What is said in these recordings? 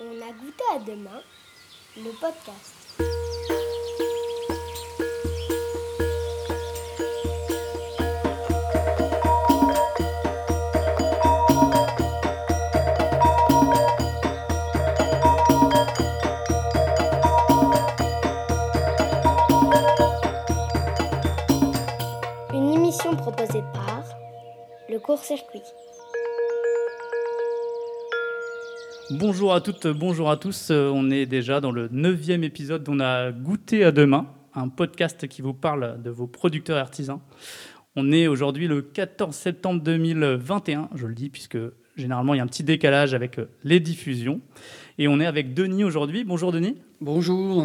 On a goûté à demain, le podcast. Une émission proposée par le court-circuit. Bonjour à toutes, bonjour à tous. Euh, On est déjà dans le neuvième épisode d'On a goûté à demain, un podcast qui vous parle de vos producteurs artisans. On est aujourd'hui le 14 septembre 2021, je le dis puisque généralement il y a un petit décalage avec euh, les diffusions. Et on est avec Denis aujourd'hui. Bonjour Denis. Bonjour.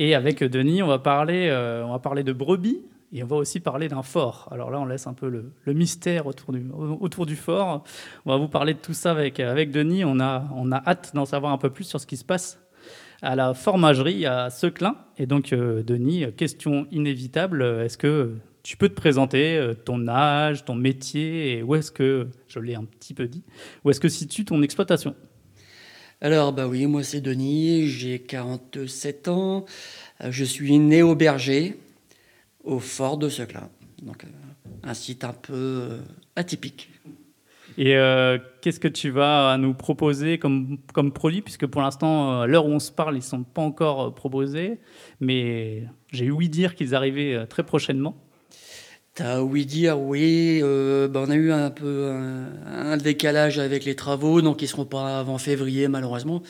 Et avec Denis, on va parler, euh, on va parler de brebis et on va aussi parler d'un fort. Alors là, on laisse un peu le, mystère autour du, fort. On va vous parler de tout ça avec, avec Denis. On a, on a hâte d'en savoir un peu plus sur ce qui se passe à la formagerie à Seclin. Et donc, euh, Denis, question inévitable, est-ce que tu peux te présenter euh, ton âge, ton métier et où est-ce que, je l'ai un petit peu dit, où est-ce que situe ton exploitation? Alors, bah oui, moi c'est Denis, j'ai 47 ans. Euh, Je suis né au Berger, au fort de Seclin. Donc, euh, un site un peu euh, atypique. Et euh, qu'est-ce que tu vas nous proposer comme, comme produit? Puisque pour l'instant, à l'heure où on se parle, ils ne sont pas encore proposés. Mais j'ai ouï dire qu'ils arrivaient très prochainement. T'as ouï dire oui, euh, bah, on a eu un peu un, un décalage avec les travaux, donc ils ne seront pas avant février malheureusement.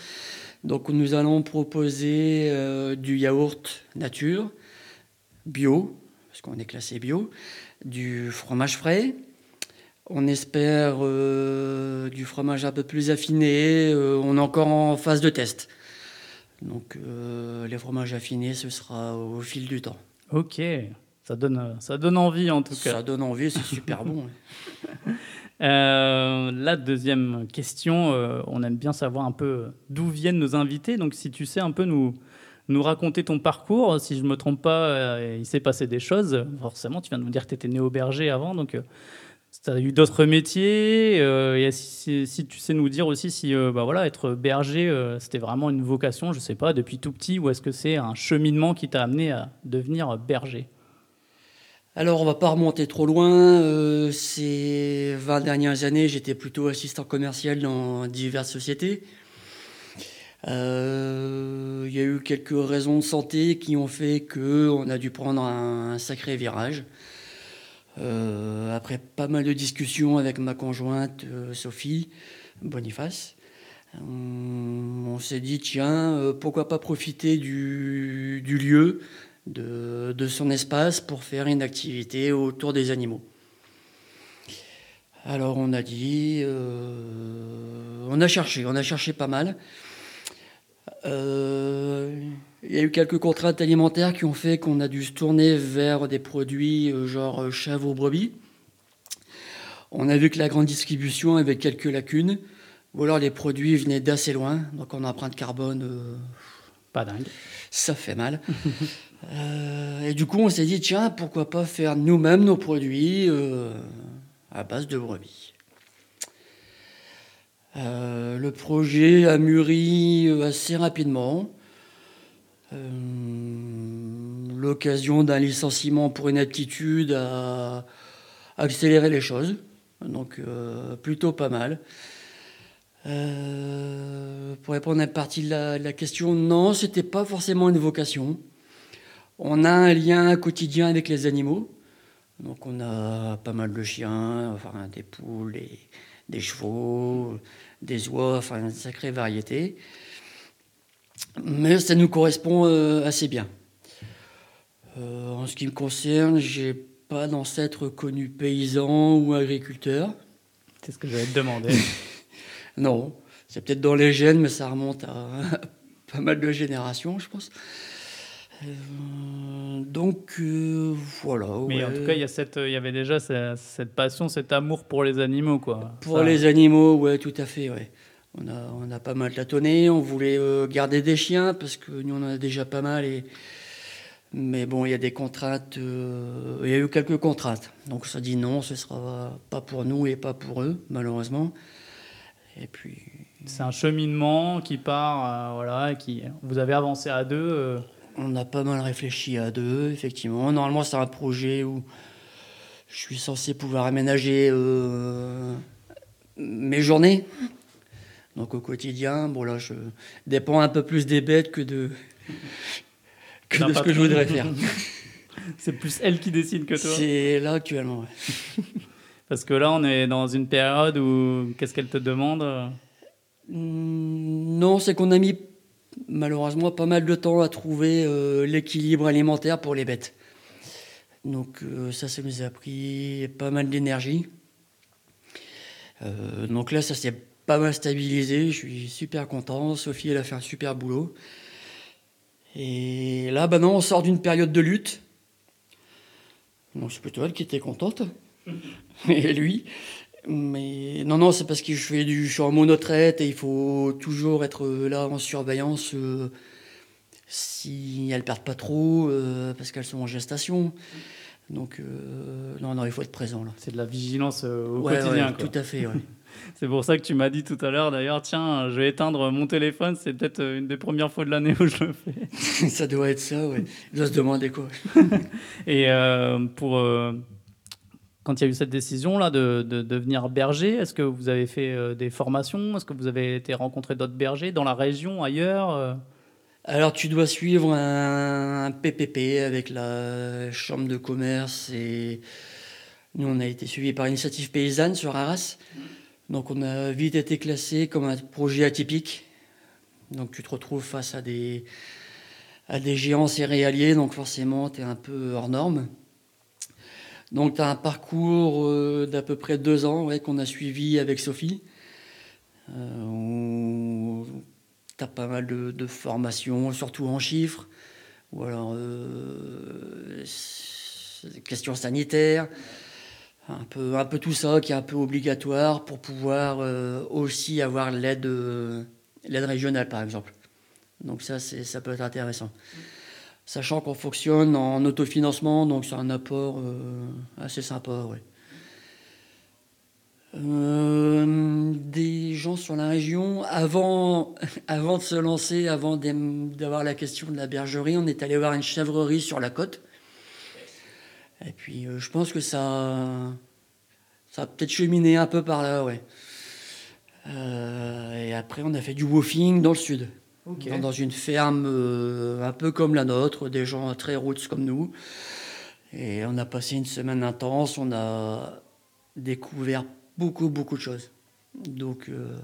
Donc nous allons proposer euh, du yaourt nature, bio, parce qu'on est classé bio, du fromage frais. On espère euh, du fromage un peu plus affiné. euh, on est encore en phase de test. Donc euh, les fromages affinés, ce sera au fil du temps. Ok, ça donne, ça donne envie en tout cas. Ça donne envie, c'est super bon. ouais. Euh, la deuxième question, euh, on aime bien savoir un peu d'où viennent nos invités. Donc si tu sais un peu nous, nous raconter ton parcours, si je ne me trompe pas, euh, il s'est passé des choses. Forcément, tu viens de nous dire que tu étais né au berger avant. Donc tu as eu d'autres métiers. euh, et si, tu sais nous dire aussi si euh, bah voilà, être berger, euh, c'était vraiment une vocation, je ne sais pas, depuis tout petit, ou est-ce que c'est un cheminement qui t'a amené à devenir berger? Alors, on va pas remonter trop loin. Euh, ces 20 dernières années, j'étais plutôt assistant commercial dans diverses sociétés. Euh, y a eu quelques raisons de santé qui ont fait que on a dû prendre un, sacré virage. Euh, après pas mal de discussions avec ma conjointe euh, Sophie Boniface, on, s'est dit tiens, euh, pourquoi pas profiter du, lieu, de, son espace pour faire une activité autour des animaux. Alors on a dit, on a cherché, on a cherché pas mal. Euh, Il y a eu quelques contraintes alimentaires qui ont fait qu'on a dû se tourner vers des produits euh, genre chèvre brebis. On a vu que la grande distribution avait quelques lacunes, ou alors les produits venaient d'assez loin, donc en empreinte carbone, euh, Pas dingue. ça fait mal. Euh, et du coup, on s'est dit, tiens, pourquoi pas faire nous-mêmes nos produits euh, à base de brebis. Euh, le projet a mûri euh, assez rapidement. Euh, L'occasion d'un licenciement pour une aptitude a accéléré les choses. Donc, plutôt pas mal. Pour répondre à une partie de la, question, non, c'était pas forcément une vocation. On a un lien quotidien avec les animaux. Donc on a pas mal de chiens, enfin des poules, des, des chevaux, des oies, enfin une sacrée variété. Mais ça nous correspond euh, assez bien. Euh, en ce qui me concerne, j'ai pas d'ancêtre connu paysan ou agriculteur. C'est ce que j'allais te demander. Non, c'est peut-être dans les gènes, mais ça remonte à pas mal de générations, je pense. Euh, donc euh, voilà. Mais en tout cas, il y, a cette, il y avait déjà ce- cette passion, cet amour pour les animaux. Quoi. Pour Ça- les animaux, ouais, tout à fait, ouais. On a, on a pas mal tâtonné, on voulait euh, garder des chiens parce que nous on en a déjà pas mal et mais bon, il y a des contraintes, euh, il y a eu quelques contraintes. Donc ça dit non, ce sera pas pour nous et pas pour eux, malheureusement. Et puis C'est un cheminement qui part, voilà, qui vous avez avancé à deux. On a pas mal réfléchi à deux, effectivement. Normalement, c'est un projet où je suis censé pouvoir aménager euh, mes journées. Donc au quotidien, bon là, je dépends un peu plus des bêtes que de, que de ce que je voudrais faire. c'est plus elle qui décide que toi. C'est là actuellement. ouais. Parce que là, on est dans une période où qu'est-ce qu'elle te demande? Non, c'est qu'on a mis malheureusement pas mal de temps à trouver euh, l'équilibre alimentaire pour les bêtes. Donc euh, ça, ça nous a pris pas mal d'énergie. Euh, donc là, ça s'est pas mal stabilisé. Je suis super content. Sophie, elle a fait un super boulot. Et là, bah non, on sort d'une période de lutte. Donc c'est plutôt elle qui était contente. Et lui. Mais non, non, c'est parce que je, fais du, je suis en monotraite et il faut toujours être là en surveillance euh, si elles perdent pas trop, euh, parce qu'elles sont en gestation. Donc, euh, non, non, il faut être présent là. C'est de la vigilance euh, au Ouais, quotidien. ouais, quoi. tout à fait, ouais. C'est pour ça que tu m'as dit tout à l'heure, d'ailleurs, tiens, je vais éteindre mon téléphone. C'est peut-être euh, une des premières fois de l'année où je le fais. ça doit être ça, ouais. Il doit se demander quoi. Et euh, pour euh, quand il y a eu cette décision là de, de devenir berger, est-ce que vous avez fait euh, des formations? Est-ce que vous avez été rencontrer d'autres bergers dans la région, ailleurs euh? Alors, tu dois suivre un, PPP avec la chambre de commerce et nous, on a été suivis par Initiative Paysanne sur Arras. Donc, on a vite été classé comme un projet atypique. Donc, tu te retrouves face à des, à des géants céréaliers, donc forcément, tu es un peu hors norme. Donc, tu as un parcours euh, d'à peu près deux ans qu'on a suivi avec Sophie. Euh, tu as pas mal de, formations, surtout en chiffres, ou alors euh, questions sanitaires, un peu, tout ça qui est un peu obligatoire pour pouvoir aussi avoir l'aide régionale, par exemple. Donc ça, ça peut être intéressant. Sachant qu'on fonctionne en autofinancement, donc c'est un apport euh, assez sympa. Euh, des gens sur la région, avant, avant de se lancer, avant d'avoir la question de la bergerie, on est allé voir une chèvrerie sur la côte. Et puis euh, je pense que ça, ça a peut-être cheminé un peu par là, et après, on a fait du woofing dans le sud, dans, dans une ferme euh, un peu comme la nôtre, des gens très roots comme nous. Et on a passé une semaine intense, on a découvert beaucoup, beaucoup de choses. Donc, euh,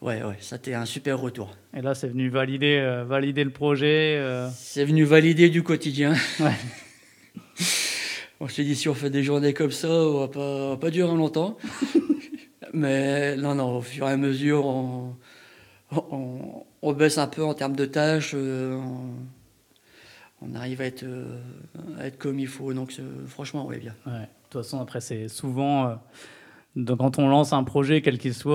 ouais, ouais, ça a été un super retour. Et là, c'est venu valider, euh, valider le projet. euh. C'est venu valider du quotidien. Ouais. on s'est dit, si on fait des journées comme ça, on va pas, on va pas durer longtemps. Mais non, non, au fur et à mesure, on, on, on baisse un peu en termes de tâches. euh, on, on arrive à être, euh, à être comme il faut. Donc, c'est- franchement, ouais, bien. Ouais. De toute façon, après, c'est souvent. euh, donc, quand on lance un projet, quel qu'il soit,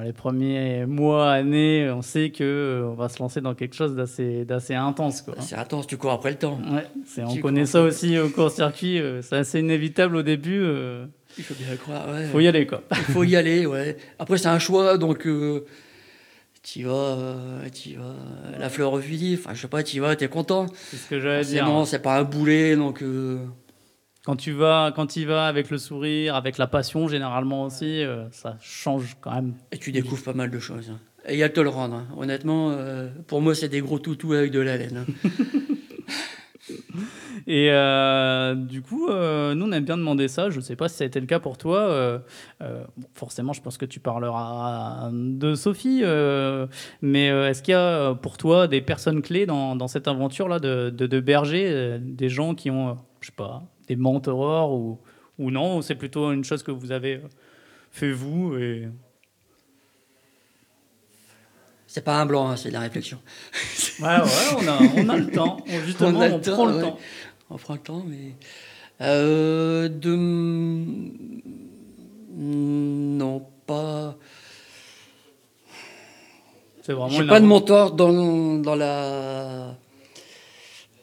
euh, les premiers mois, années, on sait que euh, on va se lancer dans quelque chose d'assez d'assez intense. Quoi. C'est intense, tu cours après le temps. Ouais, c'est- on connaît ça aussi au court-circuit. euh, c'est assez inévitable au début. euh, Il faut bien le croire. Ouais. Il faut y aller, quoi. Il faut y aller, ouais. Après, c'est un choix, donc euh, tu vas, euh, t'y vas, euh, la fleur au fusil. Enfin, je sais pas, tu vas, t'es content. C'est ce que j'allais dire. Non, c'est pas un boulet, donc euh, Quand tu vas, quand tu vas avec le sourire, avec la passion, généralement aussi, euh, ça change quand même. et tu découvres pas mal de choses. hein. Et il y a de te le rendre. hein. Honnêtement, euh, pour moi, c'est des gros toutous avec de la laine. hein. Et euh, du coup, euh, nous, on aime bien demander ça. Je ne sais pas si ça a été le cas pour toi. Euh, bon, forcément, je pense que tu parleras de Sophie. mais est-ce qu'il y a pour toi des personnes clés dans, dans cette aventure-là de, de, de berger, des gens qui ont, je sais pas, des mentors ou, ou non ou C'est plutôt une chose que vous avez fait vous et... C'est pas un blanc, hein, c'est de la réflexion. Ouais, ouais, on a, on a le temps. On- justement, on, a le prend le ouais. temps. On prend le temps, mais. Euh, de. Non, pas. C'est vraiment J'ai pas de mentor dans, dans la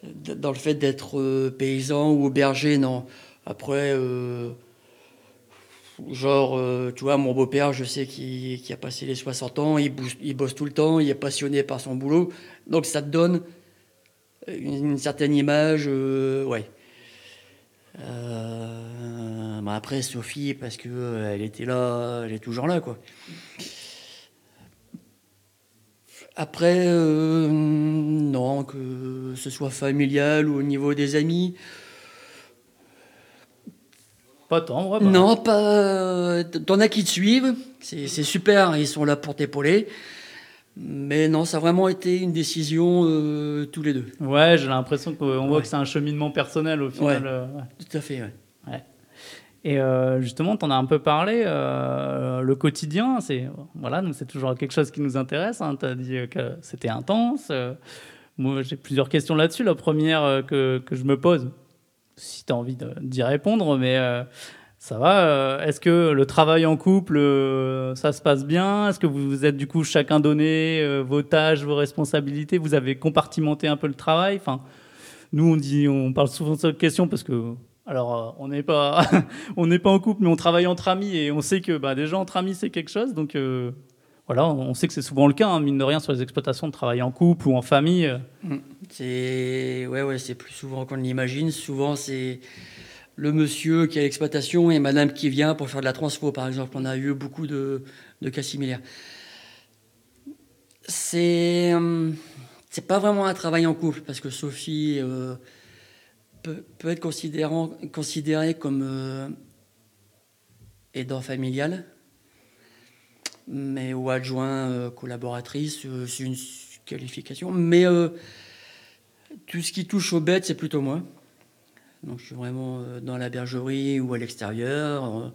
dans le fait d'être euh, paysan ou berger, non. Après, euh, Genre, euh, tu vois, mon beau-père, je sais qu'il a passé les 60 ans, il, il, bosse tout le temps, il est passionné par son boulot. Donc ça te donne une, certaine image, euh, ouais. Euh, bah, après, Sophie, parce que elle était là, elle est toujours là, quoi. Après, non, que ce soit familial ou au niveau des amis, pas tant, ouais, bah. Non, pas. T'en as qui te suivent, c'est super, ils sont là pour t'épauler. Mais non, ça a vraiment été une décision euh, tous les deux. Ouais, j'ai l'impression qu'on voit que c'est un cheminement personnel au final. Ouais, euh, Tout à fait, ouais. Et euh, justement, tu en as un peu parlé, le quotidien, c'est voilà, c'est toujours quelque chose qui nous intéresse. Hein. Tu as dit que c'était intense. moi, j'ai plusieurs questions là-dessus. La première que, que je me pose, si tu as envie d'y répondre, mais ça va. Euh, est-ce que le travail en couple, euh, ça se passe bien? Est-ce que vous êtes du coup chacun donné vos tâches, vos responsabilités? Vous avez compartimenté un peu le travail? Enfin, Nous, on, parle souvent de cette question parce que alors, on n'est pas, on n'est pas en couple, mais on travaille entre amis et on sait que bah, déjà entre amis c'est quelque chose. Donc voilà, on sait que c'est souvent le cas, hein, mine de rien, sur les exploitations de travailler en couple ou en famille. Mm. C'est ouais, ouais, c'est plus souvent qu'on l'imagine. Souvent, c'est le monsieur qui a l'exploitation et madame qui vient pour faire de la transfo, par exemple. On a eu beaucoup de, cas similaires. C'est euh, c'est pas vraiment un travail en couple parce que Sophie euh, peut, être considérée comme euh, aidant familial mais ou adjoint collaboratrice, c'est une qualification. Mais tout ce qui touche aux bêtes, c'est plutôt moi. Donc je suis vraiment dans la bergerie ou à l'extérieur.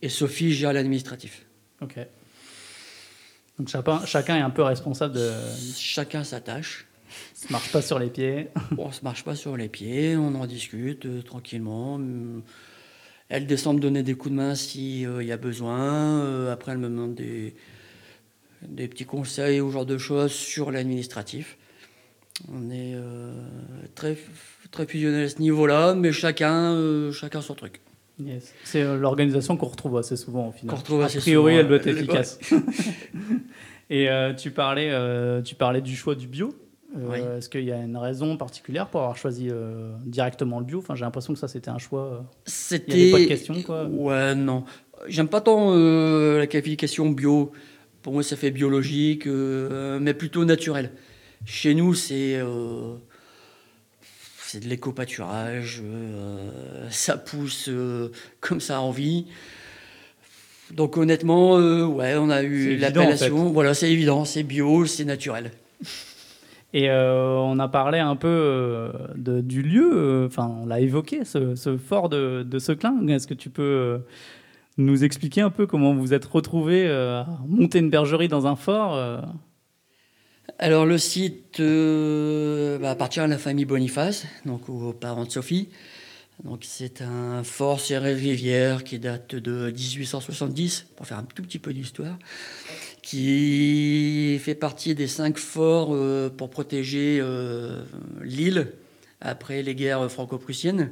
et Sophie gère l'administratif. Ok. Donc chacun, chacun est un peu responsable de. Chacun sa tâche. Ça marche pas sur les pieds. on ne se marche pas sur les pieds, on en discute tranquillement. Elle descend me donner des coups de main s'il euh, y a besoin. Euh, après, elle me demande des, des petits conseils ou genre de choses sur l'administratif. On est euh, très, très fusionnel à ce niveau-là, mais chacun, chacun son truc. C'est l'organisation qu'on retrouve assez souvent au final. Retrouve a priori, elle doit être efficace. Et tu, parlais, tu parlais du choix du bio. Euh, est-ce qu'il y a une raison particulière pour avoir choisi euh, directement le bio? Enfin, j'ai l'impression que ça c'était un choix. C'était. Il n'y avait pas de question, quoi. Ouais, non. J'aime pas tant euh, la qualification bio. Pour moi, ça fait biologique, mais plutôt naturel. Chez nous, c'est c'est de l'éco-pâturage. ça pousse comme ça a envie. Donc honnêtement, ouais, on a eu l'appellation. Voilà, c'est évident, c'est bio, c'est naturel. Et euh, on a parlé un peu euh, de, du lieu, euh, enfin on l'a évoqué, ce, fort de, de Seclin. Est-ce que tu peux nous expliquer un peu comment vous êtes retrouvé à monter une bergerie dans un fort Alors le site bah, appartient à la famille Boniface, donc aux parents de Sophie. Donc c'est un fort serré rivière qui date de 1870, pour faire un tout petit peu d'histoire qui fait partie des cinq forts euh, pour protéger euh, l'île après les guerres franco-prussiennes.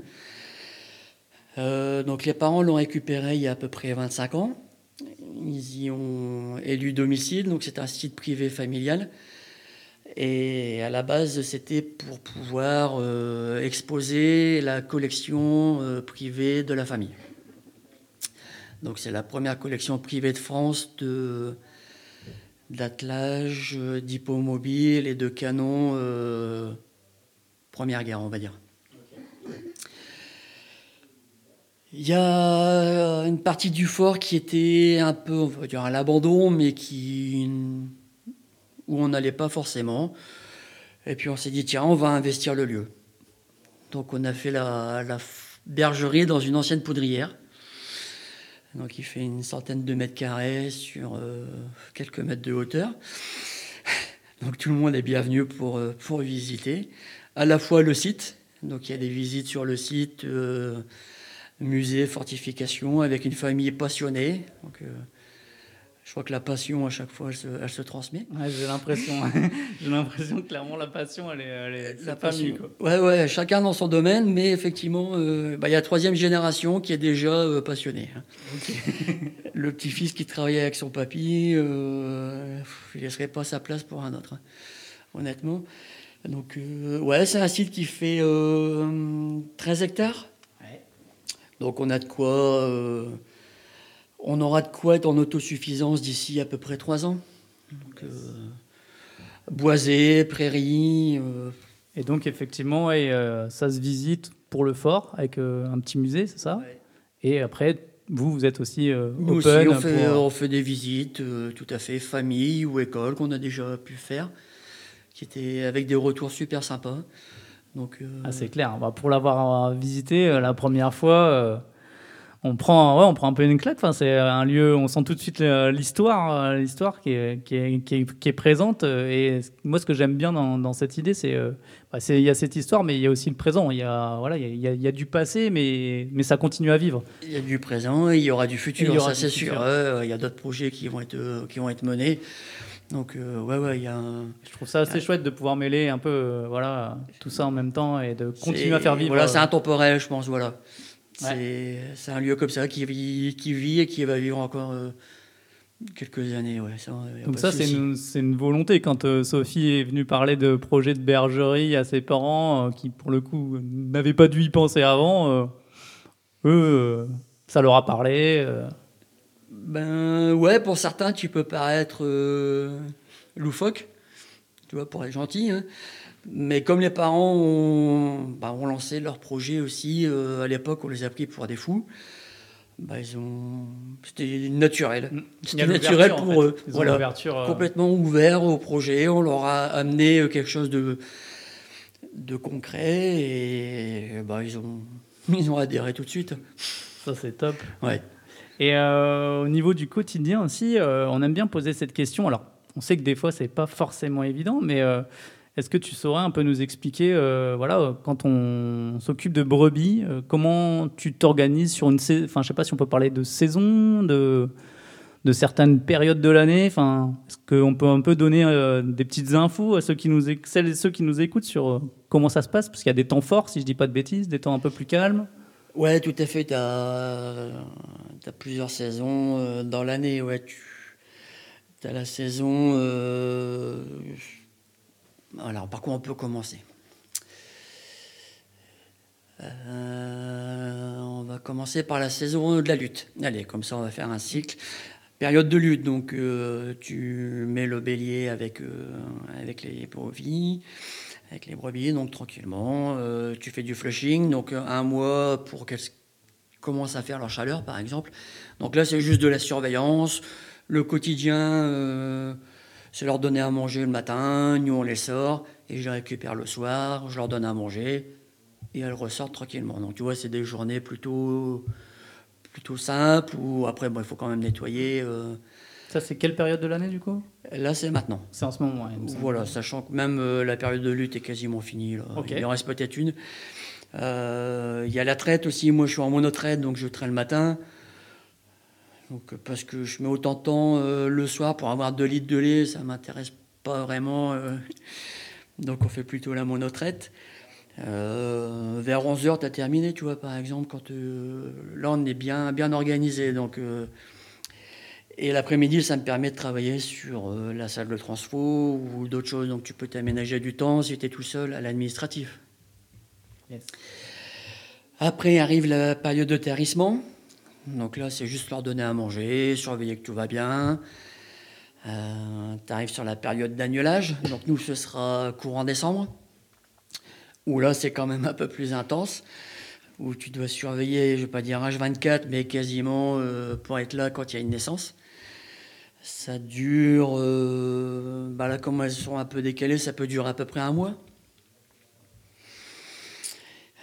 Euh, donc les parents l'ont récupéré il y a à peu près 25 ans. Ils y ont élu domicile, donc c'est un site privé familial. Et à la base, c'était pour pouvoir exposer la collection privée de la famille. Donc c'est la première collection privée de France de, d'attelage, euh, d'hippomobile et de canons euh, Première Guerre, on va dire. Il y a une partie du fort qui était un peu, on va dire, à l'abandon, mais qui, où on n'allait pas forcément. Et puis on s'est dit, tiens, on va investir le lieu. Donc on a fait la bergerie dans une ancienne poudrière. Donc il fait une centaine de mètres carrés sur euh, quelques mètres de hauteur. Donc tout le monde est bienvenu pour, euh, pour visiter. À la fois le site, donc il y a des visites sur le site, euh, musée, fortification, avec une famille passionnée. Je crois que la passion, à chaque fois, elle se, elle se transmet. Ouais, j'ai l'impression. j'ai l'impression que clairement, la passion, elle est, elle est La sa famille. passion. Quoi. Ouais, ouais, chacun dans son domaine, mais effectivement, euh, bah, il y a la troisième génération qui est déjà euh, passionnée. hein. Le petit-fils qui travaillait avec son papy, euh, il laisserait pas sa place pour un autre, hein, honnêtement. Donc, ouais, c'est un site qui fait euh, 13 hectares. Ouais. Donc, on a de quoi. On aura de quoi être en autosuffisance d'ici à peu près 3 ans. Donc, euh, boisé, prairie. euh, Et donc, effectivement, euh, ça se visite pour le fort avec euh, un petit musée, c'est ça? Ouais. Et après, vous, vous êtes aussi euh, Nous open aussi, on fait, pour- on fait des visites, tout à fait, famille ou école, qu'on a déjà pu faire, qui étaient avec des retours super sympas. Donc, Ah, c'est clair. Bah, pour l'avoir visité la première fois, on prend, ouais, on prend un peu une claque. Enfin, c'est un lieu, on sent tout de suite l'histoire, euh, l'histoire qui est, qui est, qui est, qui est présente. Et moi, ce que j'aime bien dans, dans cette idée, c'est, euh, bah, c'est, il y a cette histoire, mais il y a aussi le présent. Il y a, voilà, il y a, il y du passé, mais, mais ça continue à vivre. il y a du présent et il y aura du futur, aura ça c'est sûr. Il y a d'autres projets qui vont être, euh, qui vont être menés. Donc, euh, ouais, ouais, il y a un- Je trouve ça assez chouette de pouvoir mêler un peu, euh, voilà, tout ça en même temps et de continuer à faire vivre. Voilà, c'est intemporel, je pense, voilà. Ouais. C'est un lieu comme ça qui vit, qui vit et qui va vivre encore euh, quelques années. Ouais, ça, Donc ça, c'est une, une volonté. Quand euh, Sophie est venue parler de projet de bergerie à ses parents, euh, qui pour le coup n'avaient pas dû y penser avant, eux, ça leur a parlé. Ben ouais, pour certains, tu peux paraître loufoque, tu vois, pour être gentil. hein. Mais comme les parents ont, bah, ont lancé leur projet aussi, euh, à l'époque, on les a pris pour des fous. Bah, ils ont, c'était naturel. Y C'était naturel en pour fait. eux. Ils Voilà. euh, Complètement ouvert au projet. On leur a amené euh, quelque chose de, de concret et bah, ils, ont, ils ont adhéré tout de suite. Ça, c'est top. Ouais. Et euh, au niveau du quotidien aussi, on aime bien poser cette question. Alors, on sait que des fois, c'est pas forcément évident, mais est-ce que tu saurais un peu nous expliquer, euh, voilà, euh, quand on s'occupe de brebis, euh, comment tu t'organises sur une saison Enfin, je sais pas si on peut parler de saison, de, certaines périodes de l'année. Enfin, est-ce qu'on peut un peu donner des petites infos à ceux qui nous, celles et ceux qui nous écoutent sur comment ça se passe? Parce qu'il y a des temps forts, si je dis pas de bêtises, des temps un peu plus calmes. Ouais, tout à fait. Tu as, plusieurs saisons dans l'année. Ouais, tu as la saison. Alors, par quoi on peut commencer Euh, On va commencer par la saison de la lutte. Allez, comme ça, on va faire un cycle. Période de lutte, donc euh, tu mets le bélier avec, euh, avec les brebis, avec les brebis, donc tranquillement. Tu fais du flushing, donc un mois pour qu'elles commencent à faire leur chaleur, par exemple. Donc là, c'est juste de la surveillance. Le quotidien, c'est leur donner à manger le matin. Nous, on les sort et je les récupère le soir. Je leur donne à manger et elles ressortent tranquillement. Donc tu vois, c'est des journées plutôt, plutôt simples où après, bon, il faut quand même nettoyer. euh. Ça, c'est quelle période de l'année du coup? Là, c'est maintenant. C'est en ce moment. ouais. Voilà, sachant que même euh, la période de lutte est quasiment finie. là. Il en reste peut-être une. Euh, Il y a la traite aussi. Moi, je suis en monotraite, donc je traite le matin. Donc, euh, parce que je mets autant de temps euh, le soir pour avoir 2 litres de lait, ça m'intéresse pas vraiment. euh. donc, on fait plutôt la monotraite. Euh, vers 11h, tu as terminé, tu vois, par exemple, quand là, on est bien, bien organisé. Donc, et l'après-midi, ça me permet de travailler sur la salle de transfo ou d'autres choses. Donc, tu peux t'aménager du temps si tu es tout seul à l'administratif. Yes. Après arrive la période de tarissement. Donc là, c'est juste leur donner à manger, surveiller que tout va bien. tu arrives sur la période d'agnelage. Donc nous, ce sera courant décembre. Où là, c'est quand même un peu plus intense. Où tu dois surveiller, je ne vais pas dire H24, mais quasiment euh, pour être là quand il y a une naissance. Ça dure, euh, bah là, comme elles sont un peu décalées, ça peut durer à peu près un mois.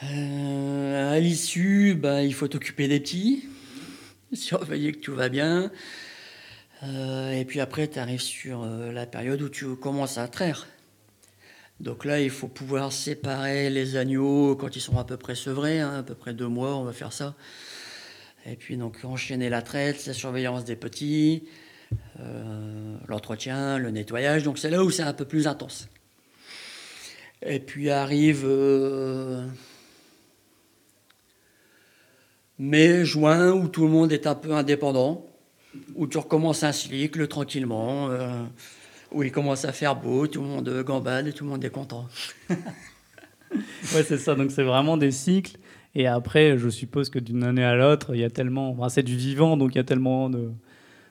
Euh, à l'issue, bah, il faut t'occuper des petits, surveiller que tout va bien. Euh, et puis après, tu arrives sur euh, la période où tu commences à traire. Donc là, il faut pouvoir séparer les agneaux quand ils sont à peu près sevrés, hein, à peu près deux mois, on va faire ça. Et puis donc enchaîner la traite, la surveillance des petits, euh, l'entretien, le nettoyage. Donc c'est là où c'est un peu plus intense. Et puis arrive mai, juin, où tout le monde est un peu indépendant, où tu recommences un cycle tranquillement, euh, où il commence à faire beau, tout le monde gambade et tout le monde est content. ouais, c'est ça. Donc c'est vraiment des cycles. Et après, je suppose que d'une année à l'autre, il y a tellement. Enfin, c'est du vivant, donc il y a tellement de,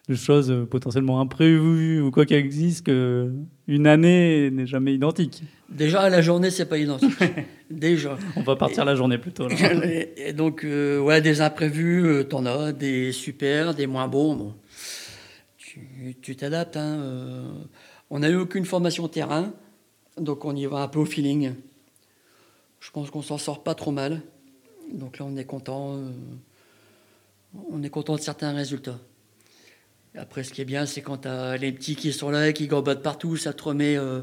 de choses euh, potentiellement imprévues ou quoi qu'il existe que une année n'est jamais identique. Déjà, la journée, c'est pas identique. Déjà. On va partir et, la journée plutôt. Là. Et donc, euh, ouais, des imprévus, euh, t'en as, des super, des moins bons. Bon. Tu t'adaptes. Hein, euh. On n'a eu aucune formation terrain, donc on y va un peu au feeling. Je pense qu'on s'en sort pas trop mal. Donc là, on est content. On est content de certains résultats. Après, ce qui est bien, c'est quand tu as les petits qui sont là et qui gambadent partout, ça te remet euh,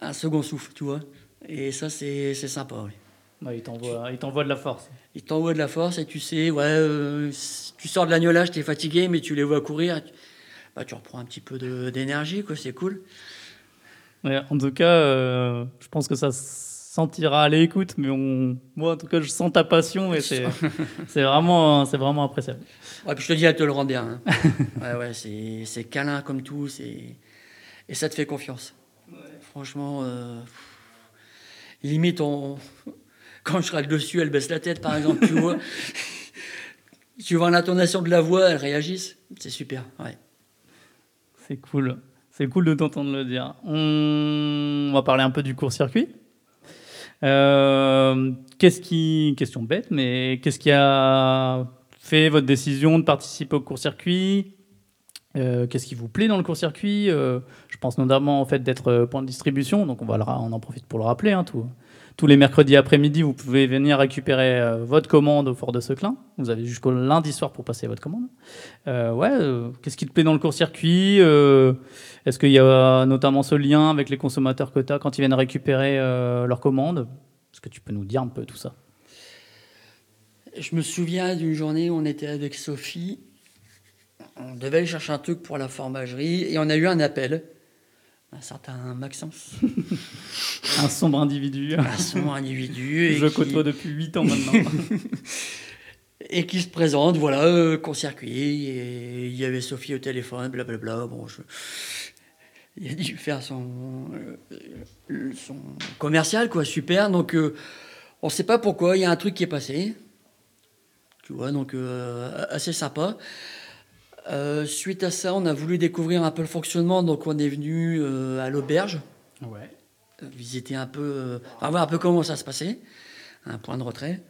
un second souffle, tu vois. Et ça, c'est sympa, oui. Ouais, il t'envoie de la force. Il t'envoie de la force et tu sais, ouais, euh, tu sors de l'agnolage, tu es fatigué, mais tu les vois courir. Tu, bah, tu reprends un petit peu d'énergie, quoi, c'est cool. Ouais, en tout cas, euh, je pense que ça sentira à l'écoute, mais on... moi, en tout cas, je sens ta passion et c'est vraiment, vraiment appréciable. Ouais, puis je te dis, elle te le rend bien. Hein. ouais, ouais, c'est câlin comme tout, et ça te fait confiance. Ouais. Franchement, euh, limite, on... quand je râle dessus, elle baisse la tête, par exemple, tu vois. tu vois l'intonation de la voix, elle réagisse. C'est super, ouais. C'est cool. C'est cool de t'entendre le dire. On va parler un peu du court-circuit. Euh, qu'est-ce qui, question bête, mais qu'est-ce qui a fait votre décision de participer au court-circuit? Euh, Qu'est-ce qui vous plaît dans le court-circuit? Euh, Je pense notamment en fait d'être point de distribution, donc on va le, on en profite pour le rappeler. Hein, tout. Tous les mercredis après-midi, vous pouvez venir récupérer euh, votre commande au Fort de Seclin. Vous avez jusqu'au lundi soir pour passer votre commande. Euh, ouais, euh, qu'est-ce qui te plaît dans le court-circuit Est-ce qu'il y a notamment ce lien avec les consommateurs as quand ils viennent récupérer leur commande? Est-ce que tu peux nous dire un peu tout ça? Je me souviens d'une journée où on était avec Sophie. On devait aller chercher un truc pour la fromagerie et on a eu un appel un certain Maxence. un sombre individu. Un sombre individu. Je côtoie depuis 8 ans maintenant. et qui se présente, voilà, euh, circuit et il y avait Sophie au téléphone, blablabla. Bon, je... Il a dû faire son, euh, son commercial, quoi, super. Donc, euh, on ne sait pas pourquoi, il y a un truc qui est passé. Tu vois, donc euh, assez sympa. Euh, suite à ça, on a voulu découvrir un peu le fonctionnement, donc on est venu euh, à l'auberge. Ouais. Visiter un peu, euh, voir un peu comment ça se passait, un point de retrait.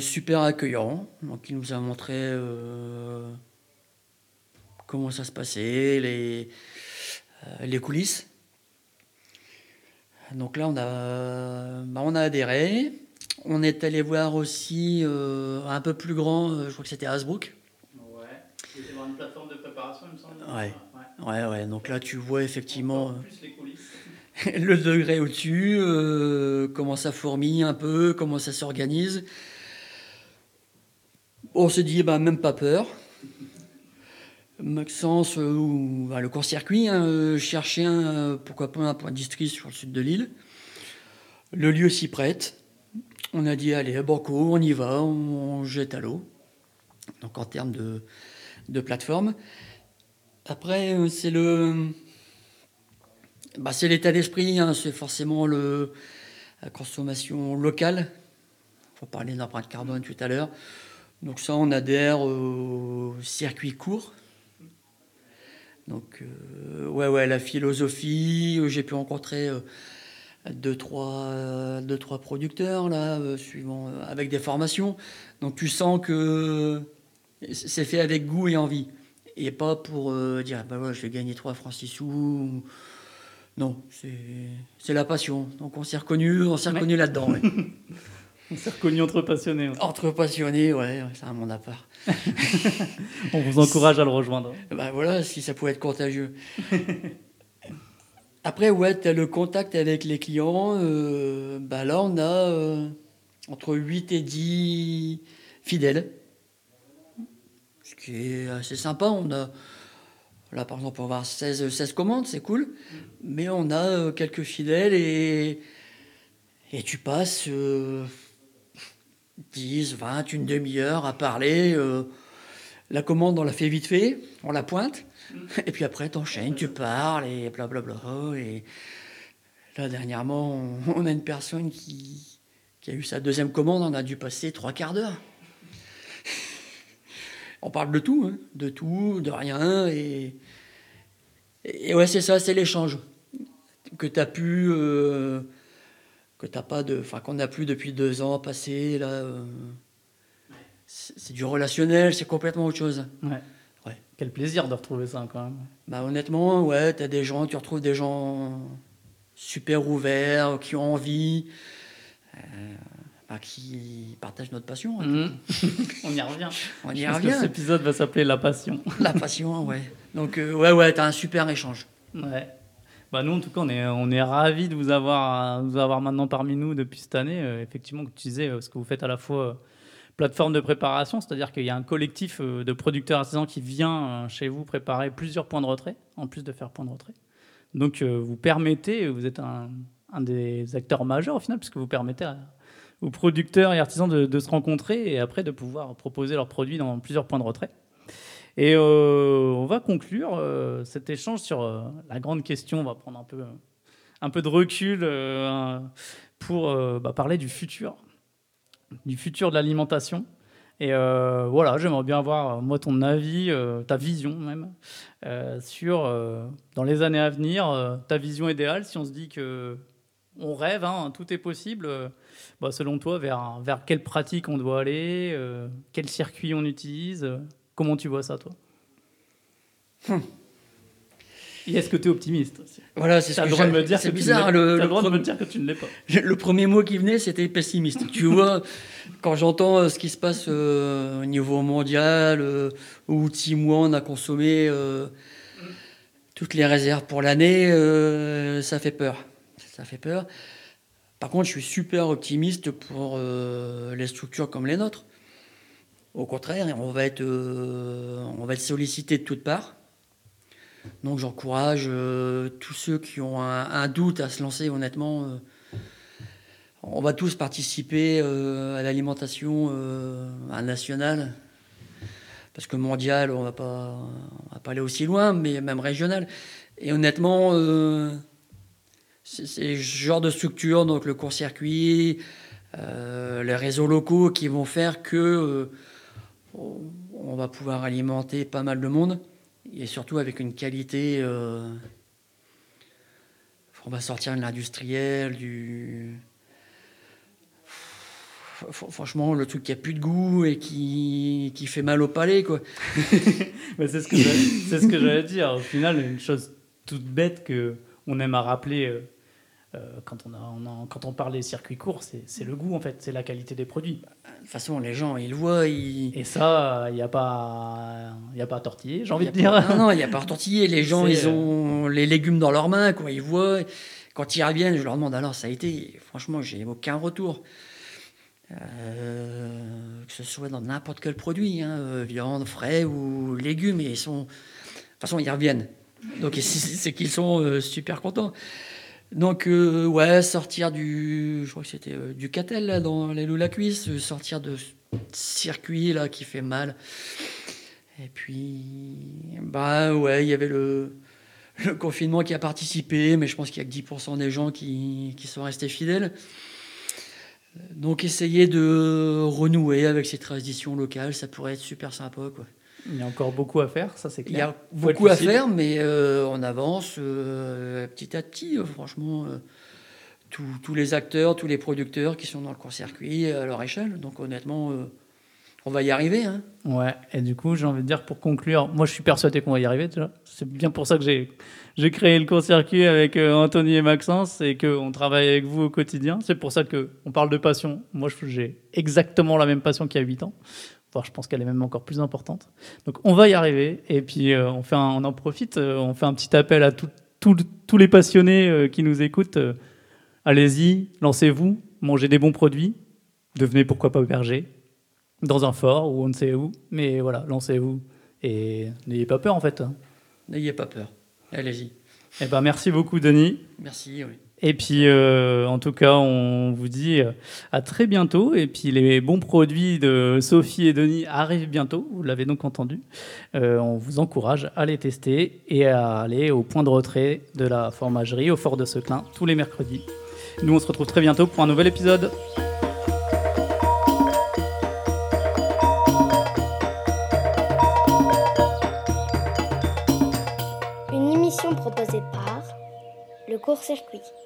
super accueillant, donc il nous a montré comment ça se passait, les, les coulisses. Donc là, on a, bah, on a adhéré. On est allé voir aussi un peu plus grand, je crois que c'était Hasbrook une plateforme de préparation, il me semble. Ouais. ouais. Ouais, Donc là, tu vois effectivement plus les coulisses. le degré au-dessus, euh, comment ça fourmille un peu, comment ça s'organise. On se dit, bah, même pas peur. Maxence, euh, ou bah, le court-circuit, hein, euh, chercher un, pourquoi pas un point de sur le sud de l'île. Le lieu s'y prête. On a dit, allez, banco, on y va, on jette à l'eau. Donc en termes de, de plateforme. Après, euh, c'est le, bah, c'est l'état d'esprit, hein, c'est forcément le, la consommation locale. On parler d'empreinte carbone tout à l'heure. Donc ça, on adhère au circuit court. Donc, euh, ouais, ouais, la philosophie, euh, j'ai pu rencontrer deux, trois, deux, trois producteurs, là, suivant, avec des formations. Donc tu sens que c'est fait avec goût et envie. Et pas pour euh, dire, bah ouais, je vais gagner 3 francs 6 sous. Non, c'est la passion. Donc on s'est reconnu, on s'est reconnu là-dedans. on s'est reconnu entre passionnés. Entre passionnés, ouais, c'est un monde à part. on vous encourage à le rejoindre. Bah voilà, si ça pouvait être contagieux. Après, ouais, tu as le contact avec les clients. Euh, bah là, on a euh, entre 8 et 10 fidèles qui est assez sympa. On a, là, par exemple, on va avoir 16, 16 commandes, c'est cool. Mais on a euh, quelques fidèles et, et tu passes euh, 10, 20, une demi-heure à parler. euh, la commande, on la fait vite fait, on la pointe. Et puis après, t'enchaînes, tu parles et blablabla. Et là, dernièrement, on, on a une personne qui, qui a eu sa deuxième commande, on a dû passer trois quarts d'heure. On parle de tout, hein, de tout, de rien. Et, et ouais, c'est ça, c'est l'échange que tu as pu, euh, que t'as pas de, enfin qu'on n'a plus depuis deux ans passé là. euh, c'est c'est du relationnel, c'est complètement autre chose. Ouais. Ouais. Quel plaisir de retrouver ça quand même. Bah honnêtement, ouais, t'as des gens, tu retrouves des gens super ouverts, qui ont envie, euh, bah, qui partagent notre passion. hein. Mhm. On y revient. On y Je pense que revient. cet épisode va s'appeler La Passion. La passion, ouais. Donc euh, ouais, ouais, t'as un super échange. Ouais. Bah nous, en tout cas, on est, on est ravis de vous avoir, de vous avoir maintenant parmi nous depuis cette année. Euh, effectivement, comme tu disais, euh, ce que vous faites à la fois euh, plateforme de préparation, c'est-à-dire qu'il y a un collectif de producteurs artisans qui vient chez vous préparer plusieurs points de retrait, en plus de faire point de retrait. Donc, vous permettez, vous êtes un, un des acteurs majeurs au final, puisque vous permettez à- aux producteurs et artisans de, se rencontrer et après de pouvoir proposer leurs produits dans plusieurs points de retrait. Et euh, on va conclure euh, cet échange sur euh, la grande question. On va prendre un peu, un peu de recul pour bah, parler du futur, du futur de l'alimentation. Et voilà, j'aimerais bien avoir, moi, ton avis, ta vision même, sur, dans les années à venir, ta vision idéale, si on se dit que on rêve, hein, tout est possible, euh, bah, selon toi, vers, vers quelle pratique on doit aller, euh, quel circuit on utilise, euh, comment tu vois ça, toi? Et est-ce que tu es optimiste Voilà, c'est ce que le droit de me dire C'est bizarre, le, droit de me dire que tu ne l'es pas. le premier mot qui venait, c'était pessimiste. tu vois, quand j'entends ce qui se passe euh, au niveau mondial, où six mois on a consommé toutes les réserves pour l'année, ça fait peur. Ça fait peur. Par contre, je suis super optimiste pour euh, les structures comme les nôtres. Au contraire, on va être, euh, on va être sollicité de toutes parts. Donc j'encourage euh, tous ceux qui ont un, doute à se lancer, honnêtement. on va tous participer à l'alimentation nationale. Parce que mondial, on on va pas aller aussi loin, mais même régional. Et honnêtement, c'est ce genre de structure, donc le court-circuit, euh, les réseaux locaux qui vont faire que euh, on- va pouvoir alimenter pas mal de monde et surtout avec une qualité. euh, on va sortir de l'industriel, du. Fr- Franchement, le truc qui a plus de goût et qui, qui fait mal au palais, quoi. C'est ce que j'allais- dire. Au final, une chose toute bête que on aime à rappeler quand on a, on a- quand on parle des circuits courts, c'est le goût en fait, c'est la qualité des produits. De toute façon, les gens, ils le voient, ils. Et ça, il n'y a pas, il y a pas à tortiller, j'ai envie de dire. pas- Non, il n'y a pas à retortiller. Les gens, ils ont les légumes dans leurs mains, quoi. Ils voient. Quand ils reviennent, je leur demande alors, ça a été. Franchement, j'ai aucun retour. Euh, que ce soit dans n'importe quel produit, hein, euh, viande, frais ou légumes, et ils sont. De toute façon, ils reviennent. Donc, c'est qu'ils sont euh, super contents. Donc, euh, ouais, sortir du. Je crois que c'était euh, du catel, là, dans les loups la cuisse, euh, sortir de ce circuit, là, qui fait mal. Et puis, bah ouais, il y avait le, le confinement qui a participé, mais je pense qu'il y a que 10% des gens qui, qui sont restés fidèles. Donc essayer de renouer avec ces traditions locales, ça pourrait être super sympa. Quoi. Il y a encore beaucoup à faire, ça c'est Il y clair. a beaucoup à faire, mais euh, on avance euh, petit à petit, euh, franchement. tous- les acteurs, tous les producteurs qui sont dans le court-circuit à leur échelle. Donc honnêtement, on va y arriver. Hein. Ouais, et du coup, j'ai envie de dire pour conclure, moi je suis persuadé qu'on va y arriver déjà. C'est bien pour ça que j'ai créé le court-circuit avec euh, Anthony et Maxence et qu'on travaille avec vous au quotidien. C'est pour ça qu'on parle de passion. Moi, j'ai exactement la même passion qu'il y a 8 ans. Je pense qu'elle est même encore plus importante. Donc, on va y arriver. Et puis, euh, on, en profite. euh, on fait un petit appel à tous les passionnés qui nous écoutent. Allez-y, lancez-vous, mangez des bons produits. Devenez pourquoi pas berger dans un fort ou on ne sait où. Mais voilà, lancez-vous. Et n'ayez pas peur en fait. N'ayez pas peur. Allez-y. Eh ben, merci beaucoup, Denis. Merci. Oui. Et puis, euh, en tout cas, on vous dit euh, à très bientôt. Et puis, les bons produits de Sophie et Denis arrivent bientôt. Vous l'avez donc entendu. Euh, on vous encourage à les tester et à aller au point de retrait de la fromagerie au Fort de Seclin tous les mercredis. Nous, on se retrouve très bientôt pour un nouvel épisode. Court-circuit.